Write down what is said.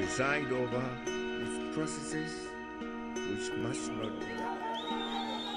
preside over with processes which must not be.